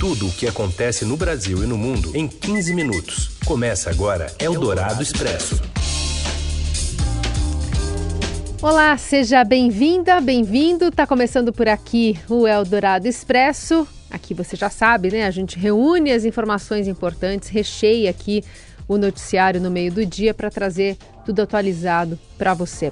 Tudo o que acontece no Brasil e no mundo em 15 minutos. Começa agora Eldorado Expresso. Olá, seja bem-vinda, bem-vindo. Tá começando por aqui o Eldorado Expresso. Aqui você já sabe, né? A gente reúne as informações importantes, recheia aqui o noticiário no meio do dia para trazer tudo atualizado para você.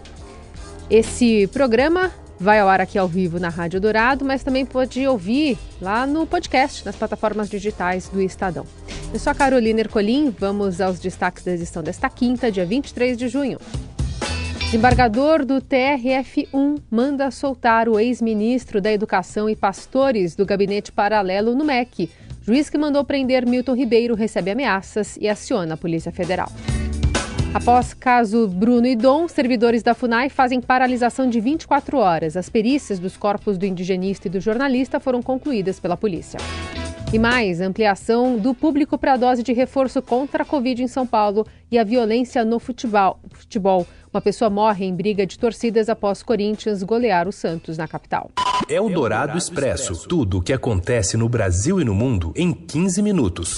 Esse programa vai ao ar aqui ao vivo na Rádio Dourado, mas também pode ouvir lá no podcast, nas plataformas digitais do Estadão. Eu sou a Carolina Ercolim, vamos aos destaques da edição desta quinta, dia 23 de junho. Desembargador do TRF1 manda soltar o ex-ministro da Educação e pastores do gabinete paralelo no MEC. Juiz que mandou prender Milton Ribeiro recebe ameaças e aciona a Polícia Federal. Após caso Bruno e Dom, servidores da FUNAI fazem paralisação de 24 horas. As perícias dos corpos do indigenista e do jornalista foram concluídas pela polícia. E mais, ampliação do público para a dose de reforço contra a Covid em São Paulo e a violência no futebol. Uma pessoa morre em briga de torcidas após Corinthians golear o Santos na capital. É o Dourado Expresso. Tudo o que acontece no Brasil e no mundo em 15 minutos.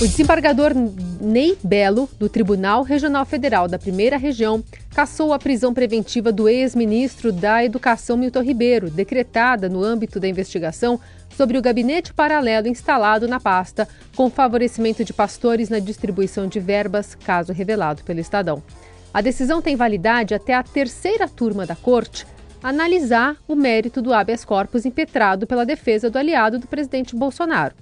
O desembargador Ney Belo, do Tribunal Regional Federal da Primeira Região, cassou a prisão preventiva do ex-ministro da Educação Milton Ribeiro, decretada no âmbito da investigação sobre o gabinete paralelo instalado na pasta com favorecimento de pastores na distribuição de verbas, caso revelado pelo Estadão. A decisão tem validade até a terceira turma da Corte analisar o mérito do habeas corpus impetrado pela defesa do aliado do presidente Bolsonaro.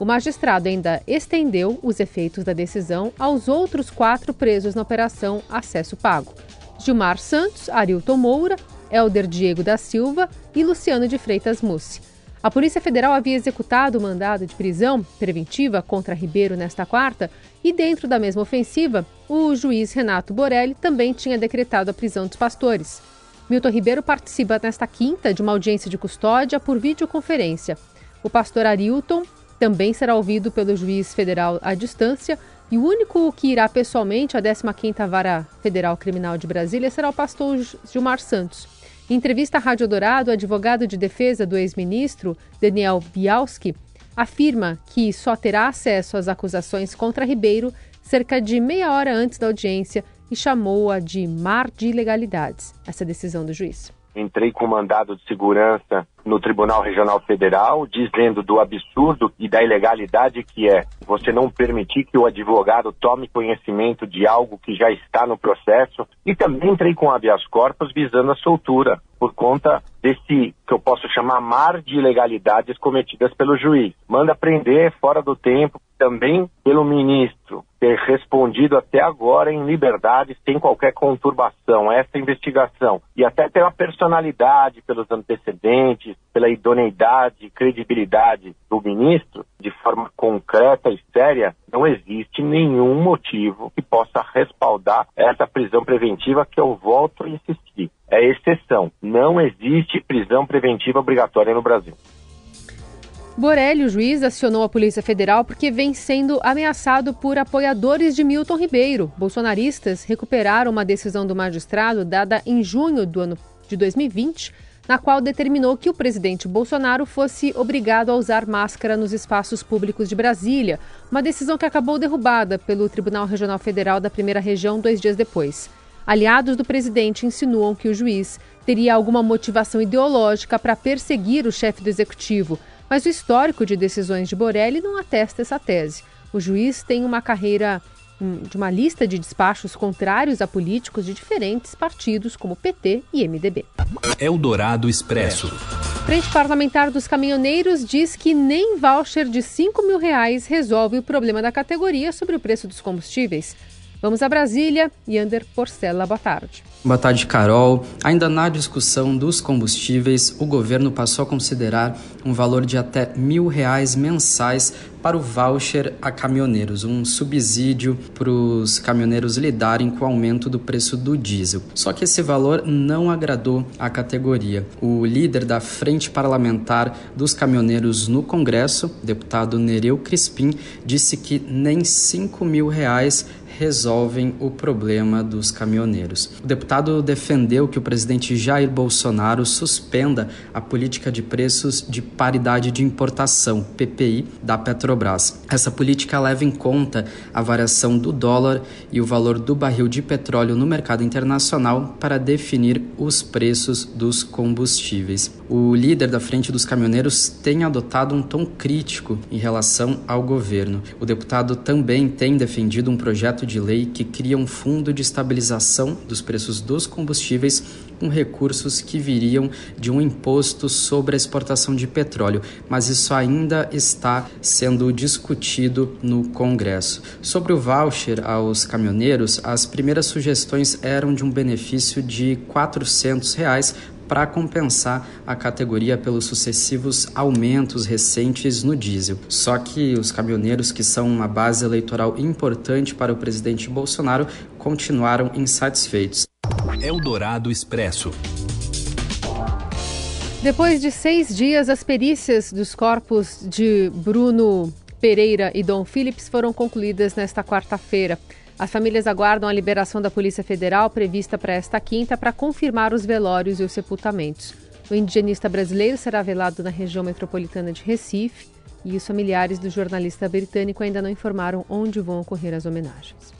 O magistrado ainda estendeu os efeitos da decisão aos outros quatro presos na Operação Acesso Pago: Gilmar Santos, Arilton Moura, Helder Diego da Silva e Luciano de Freitas Mussi. A Polícia Federal havia executado o mandado de prisão preventiva contra Ribeiro nesta quarta e, dentro da mesma ofensiva, o juiz Renato Borelli também tinha decretado a prisão dos pastores. Milton Ribeiro participa nesta quinta de uma audiência de custódia por videoconferência. O pastor Arilton também será ouvido pelo juiz federal à distância e o único que irá pessoalmente à 15ª Vara Federal Criminal de Brasília será o pastor Gilmar Santos. Em entrevista à Rádio Dourado, o advogado de defesa do ex-ministro, Daniel Bialski, afirma que só terá acesso às acusações contra Ribeiro cerca de meia hora antes da audiência e chamou-a de mar de ilegalidades, essa decisão do juiz. Entrei com mandado de segurança no Tribunal Regional Federal, dizendo do absurdo e da ilegalidade que é você não permitir que o advogado tome conhecimento de algo que já está no processo. E também entrei com habeas corpus visando a soltura, por conta desse que eu posso chamar mar de ilegalidades cometidas pelo juiz. Manda prender fora do tempo, também pelo ministro ter respondido até agora em liberdade, sem qualquer conturbação, essa investigação. E até pela personalidade, pelos antecedentes, pela idoneidade e credibilidade do ministro, de forma concreta e séria, não existe nenhum motivo que possa respaldar essa prisão preventiva que eu volto a insistir. É exceção. Não existe prisão preventiva obrigatória no Brasil. Borelli, o juiz, acionou a Polícia Federal porque vem sendo ameaçado por apoiadores de Milton Ribeiro. Bolsonaristas recuperaram uma decisão do magistrado dada em junho do ano de 2020 na qual determinou que o presidente Bolsonaro fosse obrigado a usar máscara nos espaços públicos de Brasília, uma decisão que acabou derrubada pelo Tribunal Regional Federal da Primeira Região dois dias depois. Aliados do presidente insinuam que o juiz teria alguma motivação ideológica para perseguir o chefe do executivo, mas o histórico de decisões de Borelli não atesta essa tese. O juiz tem uma carreira de uma lista de despachos contrários a políticos de diferentes partidos, como PT e MDB. Eldorado Expresso. Frente Parlamentar dos Caminhoneiros diz que nem voucher de 5 mil reais resolve o problema da categoria sobre o preço dos combustíveis. Vamos a Brasília e Ander Porcela, boa tarde. Boa tarde, Carol. Ainda na discussão dos combustíveis, o governo passou a considerar um valor de até mil reais mensais para o voucher a caminhoneiros, um subsídio para os caminhoneiros lidarem com o aumento do preço do diesel. Só que esse valor não agradou a categoria. O líder da Frente Parlamentar dos Caminhoneiros no Congresso, deputado Nereu Crispim, disse que nem 5 mil reais resolvem o problema dos caminhoneiros. O deputado defendeu que o presidente Jair Bolsonaro suspenda a política de preços de paridade de importação, PPI, da Petrobras. Essa política leva em conta a variação do dólar e o valor do barril de petróleo no mercado internacional para definir os preços dos combustíveis. O líder da Frente dos Caminhoneiros tem adotado um tom crítico em relação ao governo. O deputado também tem defendido um projeto de lei que cria um fundo de estabilização dos preços dos combustíveis com recursos que viriam de um imposto sobre a exportação de petróleo, mas isso ainda está sendo discutido no Congresso. Sobre o voucher aos caminhoneiros, as primeiras sugestões eram de um benefício de 400 reais para compensar a categoria pelos sucessivos aumentos recentes no diesel. Só que os caminhoneiros, que são uma base eleitoral importante para o presidente Bolsonaro, continuaram insatisfeitos. Eldorado Expresso. Depois de seis dias, as perícias dos corpos de Bruno Pereira e Dom Phillips foram concluídas nesta quarta-feira. As famílias aguardam a liberação da Polícia Federal prevista para esta quinta para confirmar os velórios e os sepultamentos. O indigenista brasileiro será velado na região metropolitana de Recife e os familiares do jornalista britânico ainda não informaram onde vão ocorrer as homenagens.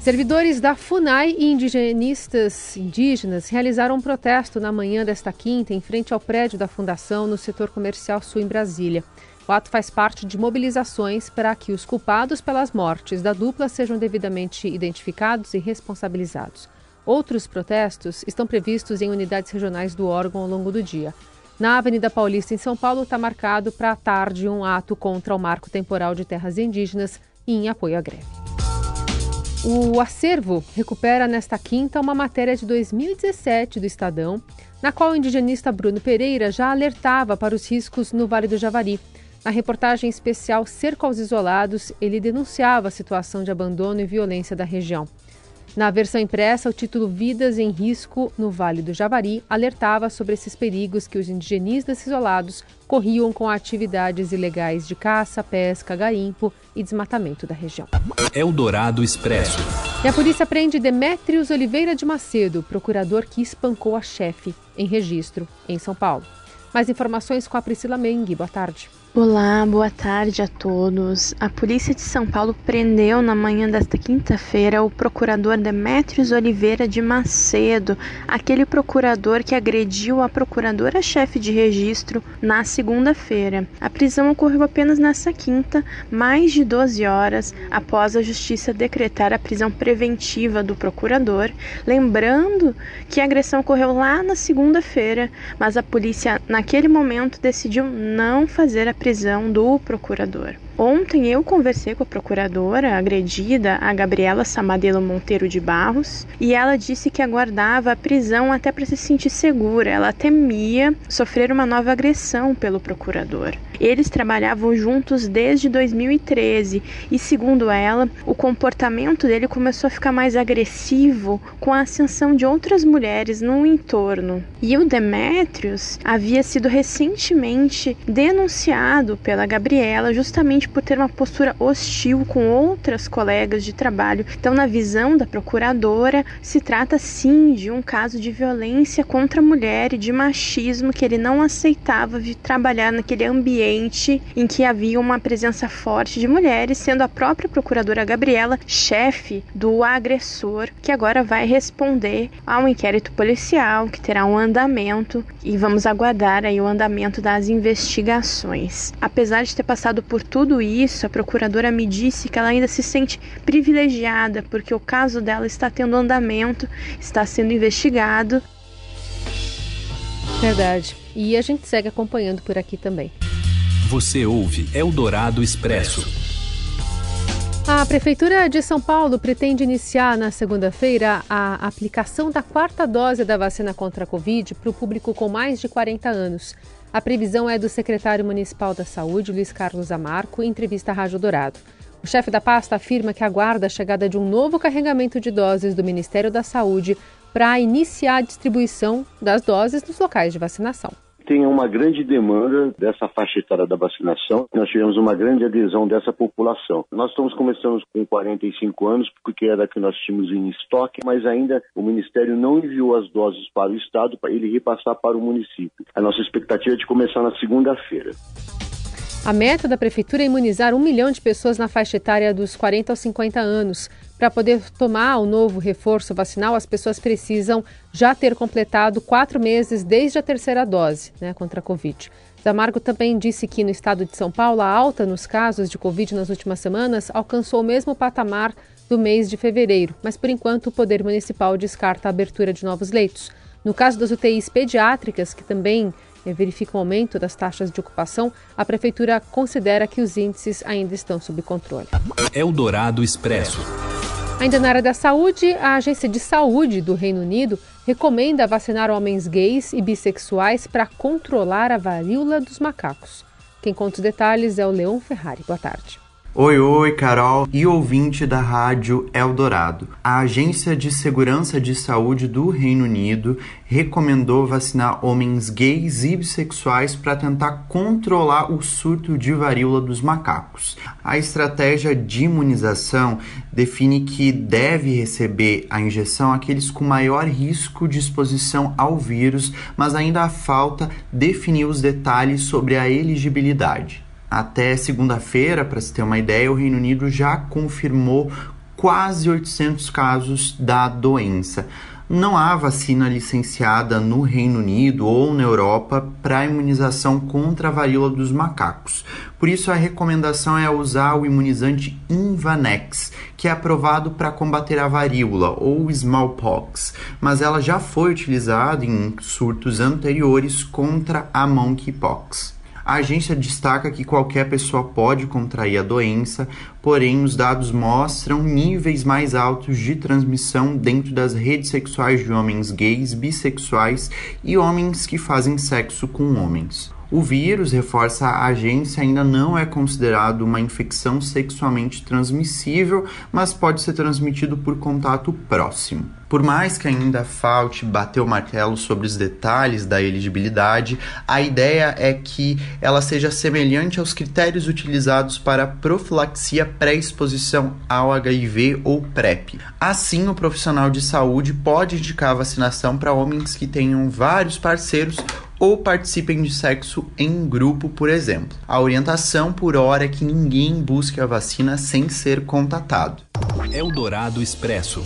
Servidores da FUNAI e indigenistas indígenas realizaram um protesto na manhã desta quinta em frente ao prédio da Fundação no setor comercial sul em Brasília. O ato faz parte de mobilizações para que os culpados pelas mortes da dupla sejam devidamente identificados e responsabilizados. Outros protestos estão previstos em unidades regionais do órgão ao longo do dia. Na Avenida Paulista, em São Paulo, está marcado para a tarde um ato contra o marco temporal de terras indígenas e em apoio à greve. O acervo recupera nesta quinta uma matéria de 2017 do Estadão, na qual o indigenista Bruno Pereira já alertava para os riscos no Vale do Javari. Na reportagem especial Cerco aos Isolados, ele denunciava a situação de abandono e violência da região. Na versão impressa, o título Vidas em Risco no Vale do Javari alertava sobre esses perigos que os indigenistas isolados corriam com atividades ilegais de caça, pesca, garimpo e desmatamento da região. Eldorado Expresso. E a polícia prende Demétrios Oliveira de Macedo, procurador que espancou a chefe, em registro, em São Paulo. Mais informações com a Priscila Mengue. Boa tarde. Olá, boa tarde a todos. A Polícia de São Paulo prendeu na manhã desta quinta-feira o procurador Demétrios Oliveira de Macedo, aquele procurador que agrediu a procuradora-chefe de registro na segunda-feira. A prisão ocorreu apenas nesta quinta, mais de 12 horas após a Justiça decretar a prisão preventiva do procurador, lembrando que a agressão ocorreu lá na segunda-feira, mas a polícia naquele momento decidiu não fazer a prisão do procurador. Ontem eu conversei com a procuradora agredida, a Gabriela Samadelo Monteiro de Barros, e ela disse que aguardava a prisão até para se sentir segura. Ela temia sofrer uma nova agressão pelo procurador. Eles trabalhavam juntos desde 2013 e, segundo ela, o comportamento dele começou a ficar mais agressivo com a ascensão de outras mulheres no entorno. E o Demétrios havia sido recentemente denunciado pela Gabriela justamente por ter uma postura hostil com outras colegas de trabalho. Então, na visão da procuradora, se trata sim de um caso de violência contra a mulher e de machismo que ele não aceitava de trabalhar naquele ambiente em que havia uma presença forte de mulheres, sendo a própria procuradora Gabriela chefe do agressor, que agora vai responder a um inquérito policial que terá um andamento e vamos aguardar aí o andamento das investigações. Apesar de ter passado por tudo tudo isso, a procuradora me disse que ela ainda se sente privilegiada porque o caso dela está tendo andamento, está sendo investigado. Verdade. E a gente segue acompanhando por aqui também. Você ouve Eldorado Expresso. A Prefeitura de São Paulo pretende iniciar na segunda-feira a aplicação da quarta dose da vacina contra a Covid para o público com mais de 40 anos. A previsão é do secretário municipal da Saúde, Luiz Carlos Amarco, em entrevista à Rádio Dourado. O chefe da pasta afirma que aguarda a chegada de um novo carregamento de doses do Ministério da Saúde para iniciar a distribuição das doses nos locais de vacinação. Tem uma grande demanda dessa faixa etária da vacinação. Nós tivemos uma grande adesão dessa população. Nós estamos começando com 45 anos, porque era que nós tínhamos em estoque, mas ainda o Ministério não enviou as doses para o Estado para ele repassar para o município. A nossa expectativa é de começar na segunda-feira. A meta da Prefeitura é imunizar um milhão de pessoas na faixa etária dos 40 aos 50 anos. Para poder tomar o novo reforço vacinal, as pessoas precisam já ter completado quatro meses desde a terceira dose né, contra a Covid. Zamargo também disse que no estado de São Paulo, a alta nos casos de Covid nas últimas semanas alcançou o mesmo patamar do mês de fevereiro, mas por enquanto o Poder Municipal descarta a abertura de novos leitos. No caso das UTIs pediátricas, que também verifica o aumento das taxas de ocupação, a Prefeitura considera que os índices ainda estão sob controle. Eldorado Expresso. Ainda na área da saúde, a Agência de Saúde do Reino Unido recomenda vacinar homens gays e bissexuais para controlar a varíola dos macacos. Quem conta os detalhes é o Leon Ferrari. Boa tarde. Oi, oi, Carol e ouvinte da Rádio Eldorado. A Agência de Segurança de Saúde do Reino Unido recomendou vacinar homens gays e bissexuais para tentar controlar o surto de varíola dos macacos. A estratégia de imunização define que deve receber a injeção aqueles com maior risco de exposição ao vírus, mas ainda falta definir os detalhes sobre a elegibilidade. Até segunda-feira, para se ter uma ideia, o Reino Unido já confirmou quase 800 casos da doença. Não há vacina licenciada no Reino Unido ou na Europa para imunização contra a varíola dos macacos. Por isso, a recomendação é usar o imunizante Invanex, que é aprovado para combater a varíola ou smallpox, mas ela já foi utilizada em surtos anteriores contra a monkeypox. A agência destaca que qualquer pessoa pode contrair a doença, porém os dados mostram níveis mais altos de transmissão dentro das redes sexuais de homens gays, bissexuais e homens que fazem sexo com homens. O vírus, reforça a agência, ainda não é considerado uma infecção sexualmente transmissível, mas pode ser transmitido por contato próximo. Por mais que ainda falte bater o martelo sobre os detalhes da elegibilidade, a ideia é que ela seja semelhante aos critérios utilizados para profilaxia pré-exposição ao HIV ou PrEP. Assim, o profissional de saúde pode indicar vacinação para homens que tenham vários parceiros ou participem de sexo em grupo, por exemplo. A orientação por hora é que ninguém busque a vacina sem ser contatado. Eldorado Expresso.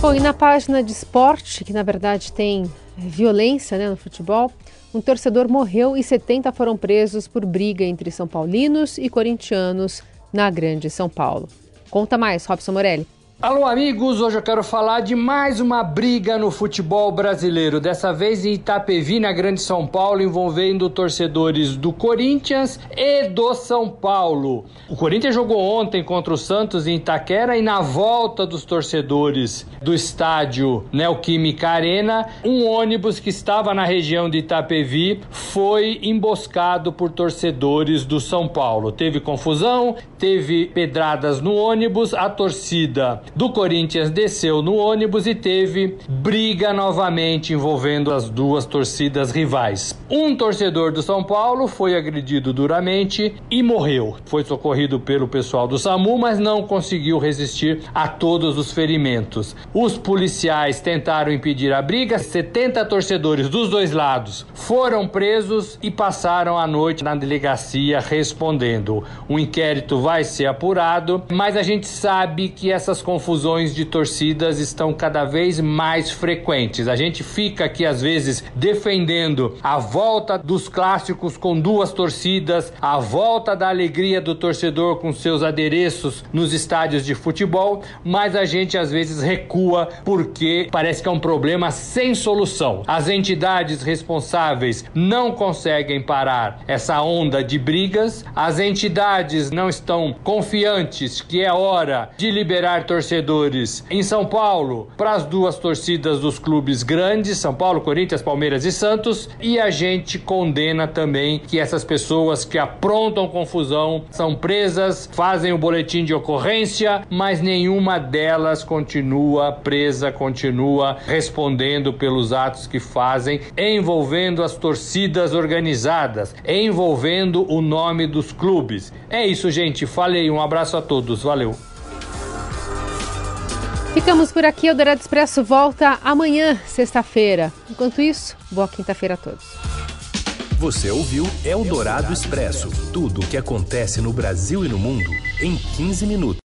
Bom, e na página de esporte, que na verdade tem violência né, no futebol, um torcedor morreu e 70 foram presos por briga entre São Paulinos e corintianos na Grande São Paulo. Conta mais, Robson Morelli. Alô, amigos! Hoje eu quero falar de mais uma briga no futebol brasileiro. Dessa vez em Itapevi, na Grande São Paulo, envolvendo torcedores do Corinthians e do São Paulo. O Corinthians jogou ontem contra o Santos em Itaquera e na volta dos torcedores do estádio Neoquímica Arena, um ônibus que estava na região de Itapevi foi emboscado por torcedores do São Paulo. Teve confusão, teve pedradas no ônibus, a torcida do Corinthians desceu no ônibus e teve briga novamente envolvendo as duas torcidas rivais. Um torcedor do São Paulo foi agredido duramente e morreu. Foi socorrido pelo pessoal do SAMU, mas não conseguiu resistir a todos os ferimentos. Os policiais tentaram impedir a briga, 70 torcedores dos dois lados foram presos e passaram a noite na delegacia respondendo. O inquérito vai ser apurado, mas a gente sabe que essas confusões de torcidas estão cada vez mais frequentes. A gente fica aqui às vezes defendendo a volta dos clássicos com duas torcidas, a volta da alegria do torcedor com seus adereços nos estádios de futebol, mas a gente às vezes recua porque parece que é um problema sem solução. As entidades responsáveis não conseguem parar essa onda de brigas, as entidades não estão confiantes que é hora de liberar torcedores torcedores em São Paulo para as duas torcidas dos clubes grandes, São Paulo, Corinthians, Palmeiras e Santos, e a gente condena também que essas pessoas que aprontam confusão são presas, fazem o boletim de ocorrência, mas nenhuma delas continua presa, continua respondendo pelos atos que fazem, envolvendo as torcidas organizadas, envolvendo o nome dos clubes. É isso, gente. Falei. Um abraço a todos. Valeu. Ficamos por aqui. O Dourado Expresso volta amanhã, sexta-feira. Enquanto isso, boa quinta-feira a todos. Você ouviu Eldorado Expresso tudo o que acontece no Brasil e no mundo em 15 minutos.